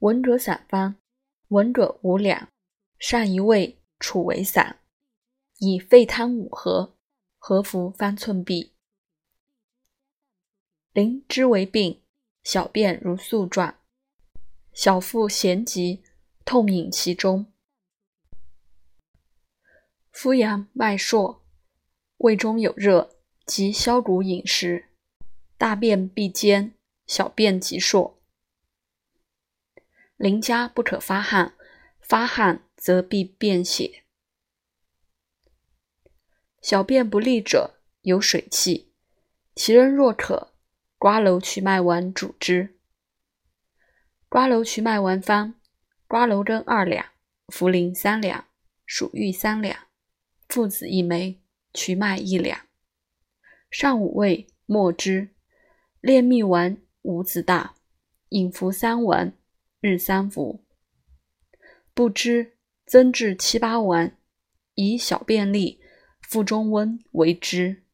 闻者散方，闻者无两，上一味，处为散，以沸汤五合，合服方寸匕。灵芝为病，小便如素状，小腹咸急，痛饮其中。夫阳脉数，胃中有热，即消谷饮食，大便必坚，小便急数。邻家不可发汗，发汗则必便血。小便不利者有水气，其人若渴，瓜蒌曲麦丸主之。瓜蒌曲麦丸方：瓜蒌根二两，茯苓三两，蜀玉三两。附子一枚，曲麦一两，上五味，末之。炼蜜丸五子大，饮服三丸，日三服。不知增至七八丸，以小便利，腹中温为之。